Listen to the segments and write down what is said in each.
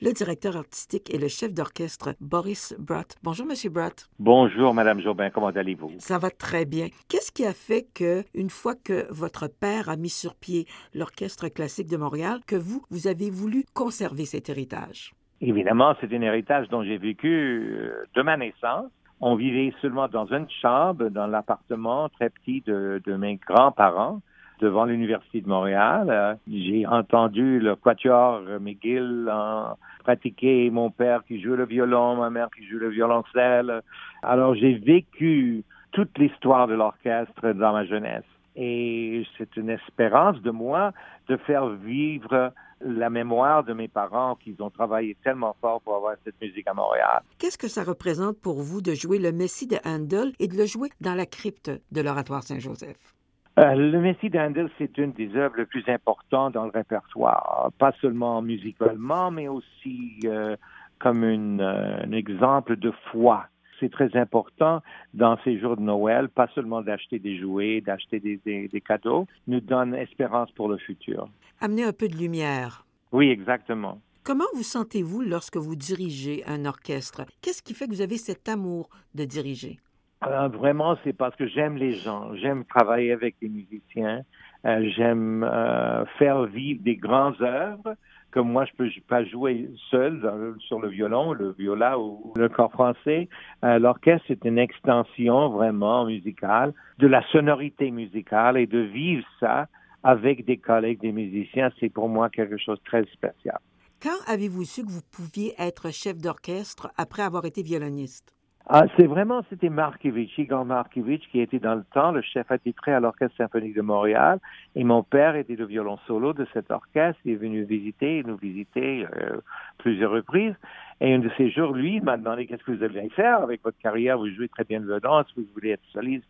le directeur artistique et le chef d'orchestre Boris Brott. Bonjour, Monsieur Brott. Bonjour, Madame Jobin. Comment allez-vous? Ça va très bien. Qu'est-ce qui a fait que, une fois que votre père a mis sur pied l'Orchestre classique de Montréal, que vous, vous avez voulu conserver cet héritage? Évidemment, c'est un héritage dont j'ai vécu euh, de ma naissance. On vivait seulement dans une chambre, dans l'appartement très petit de, de mes grands-parents devant l'Université de Montréal. Euh, j'ai entendu le quatuor McGill en pratiquer, mon père qui joue le violon, ma mère qui joue le violoncelle. Alors j'ai vécu toute l'histoire de l'orchestre dans ma jeunesse. Et c'est une espérance de moi de faire vivre la mémoire de mes parents qui ont travaillé tellement fort pour avoir cette musique à Montréal. Qu'est-ce que ça représente pour vous de jouer le Messie de Handel et de le jouer dans la crypte de l'Oratoire Saint-Joseph? Euh, le Messie d'Handel, c'est une des œuvres les plus importantes dans le répertoire, pas seulement musicalement, mais aussi euh, comme une, euh, un exemple de foi. C'est très important dans ces jours de Noël, pas seulement d'acheter des jouets, d'acheter des, des, des cadeaux, nous donne espérance pour le futur. Amener un peu de lumière. Oui, exactement. Comment vous sentez-vous lorsque vous dirigez un orchestre? Qu'est-ce qui fait que vous avez cet amour de diriger? Euh, vraiment, c'est parce que j'aime les gens, j'aime travailler avec les musiciens, euh, j'aime euh, faire vivre des grandes œuvres que moi je peux pas jouer seul sur le violon, le viola ou le corps français. L'orchestre c'est une extension vraiment musicale de la sonorité musicale et de vivre ça avec des collègues, des musiciens, c'est pour moi quelque chose de très spécial. Quand avez-vous su que vous pouviez être chef d'orchestre après avoir été violoniste? Ah, c'est vraiment, c'était Markiewicz, Igor Markiewicz, qui était dans le temps le chef attitré à l'Orchestre symphonique de Montréal. Et mon père était le violon solo de cet orchestre. Il est venu visiter, nous visiter euh, plusieurs reprises. Et un de ces jours, lui, il m'a demandé qu'est-ce que vous allez faire avec votre carrière? Vous jouez très bien le violon. Est-ce que vous voulez être soliste?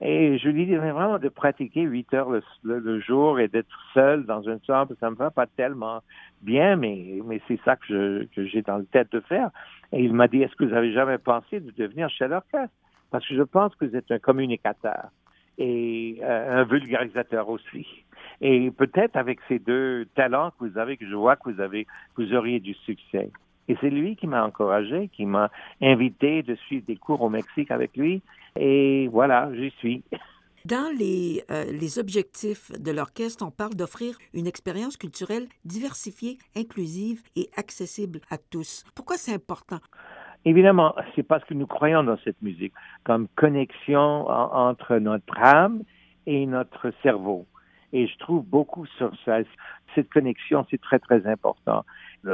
Et je lui dis vraiment de pratiquer huit heures le, jour et d'être seul dans une chambre, ça me va pas tellement bien, mais, mais c'est ça que, que j'ai dans le tête de faire. Et il m'a dit, est-ce que vous avez jamais pensé de devenir chef d'orchestre? Parce que je pense que vous êtes un communicateur et euh, un vulgarisateur aussi. Et peut-être avec ces deux talents que vous avez, que je vois que vous avez, vous auriez du succès. Et c'est lui qui m'a encouragé, qui m'a invité de suivre des cours au Mexique avec lui. Et voilà, j'y suis. Dans les, euh, les objectifs de l'orchestre, on parle d'offrir une expérience culturelle diversifiée, inclusive et accessible à tous. Pourquoi c'est important? Évidemment, c'est parce que nous croyons dans cette musique comme connexion entre notre âme et notre cerveau. Et je trouve beaucoup sur ça. Cette connexion, c'est très, très important.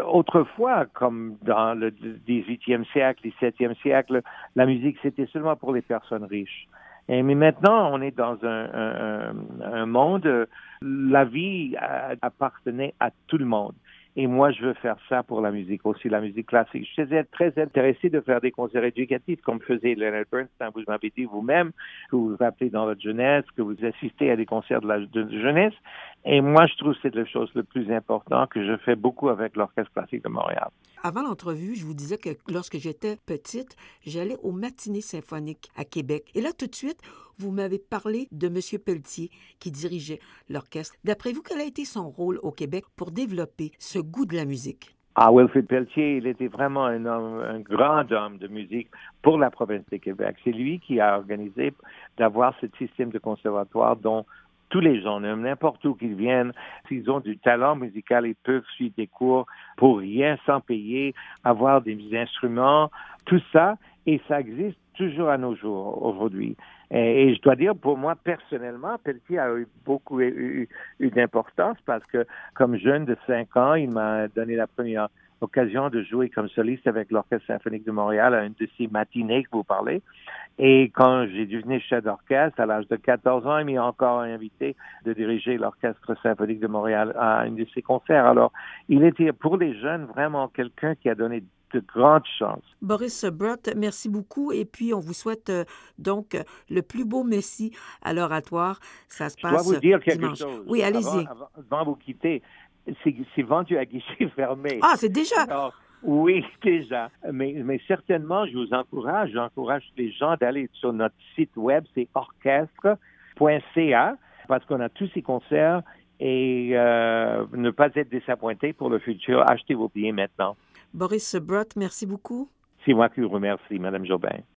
Autrefois, comme dans le 18e siècle, le 17e siècle, la musique, c'était seulement pour les personnes riches. Mais maintenant, on est dans un, un, un monde, la vie appartenait à tout le monde. Et moi, je veux faire ça pour la musique aussi, la musique classique. Je suis très intéressé de faire des concerts éducatifs comme faisait Leonard Bernstein. Vous m'avez dit vous-même que vous vous appelez dans votre jeunesse, que vous assistez à des concerts de la jeunesse. Et moi, je trouve que c'est la chose le plus important que je fais beaucoup avec l'Orchestre classique de Montréal. Avant l'entrevue, je vous disais que lorsque j'étais petite, j'allais au matinées symphoniques à Québec. Et là, tout de suite, vous m'avez parlé de M. Pelletier qui dirigeait l'orchestre. D'après vous, quel a été son rôle au Québec pour développer ce goût de la musique? Ah, Wilfrid Pelletier, il était vraiment un, homme, un grand homme de musique pour la province de Québec. C'est lui qui a organisé d'avoir ce système de conservatoire dont tous les gens, n'importe où qu'ils viennent, s'ils ont du talent musical, ils peuvent suivre des cours pour rien, sans payer, avoir des instruments, tout ça, et ça existe toujours à nos jours aujourd'hui. Et, je dois dire, pour moi, personnellement, Pelletier a eu beaucoup eu, d'importance parce que, comme jeune de 5 ans, il m'a donné la première occasion de jouer comme soliste avec l'Orchestre symphonique de Montréal à une de ces matinées que vous parlez. Et quand j'ai devenu chef d'orchestre à l'âge de 14 ans, il m'a encore invité de diriger l'Orchestre symphonique de Montréal à une de ses concerts. Alors, il était pour les jeunes vraiment quelqu'un qui a donné de grandes chances. Boris Brott, merci beaucoup. Et puis, on vous souhaite euh, donc le plus beau Messie à l'oratoire. Ça se passe. Je dois vous dire quelque chose. Oui, allez-y. Avant, avant, vous quitter, c'est vendu à guichet fermé. Ah, c'est déjà? oui, déjà. Mais, mais certainement, je vous encourage, j'encourage les gens d'aller sur notre site web, c'est orchestre.ca, parce qu'on a tous ces concerts et euh, ne pas être désappointé pour le futur. Achetez vos billets maintenant. Boris Brott, merci beaucoup. C'est moi qui vous remercie, Madame Jobin.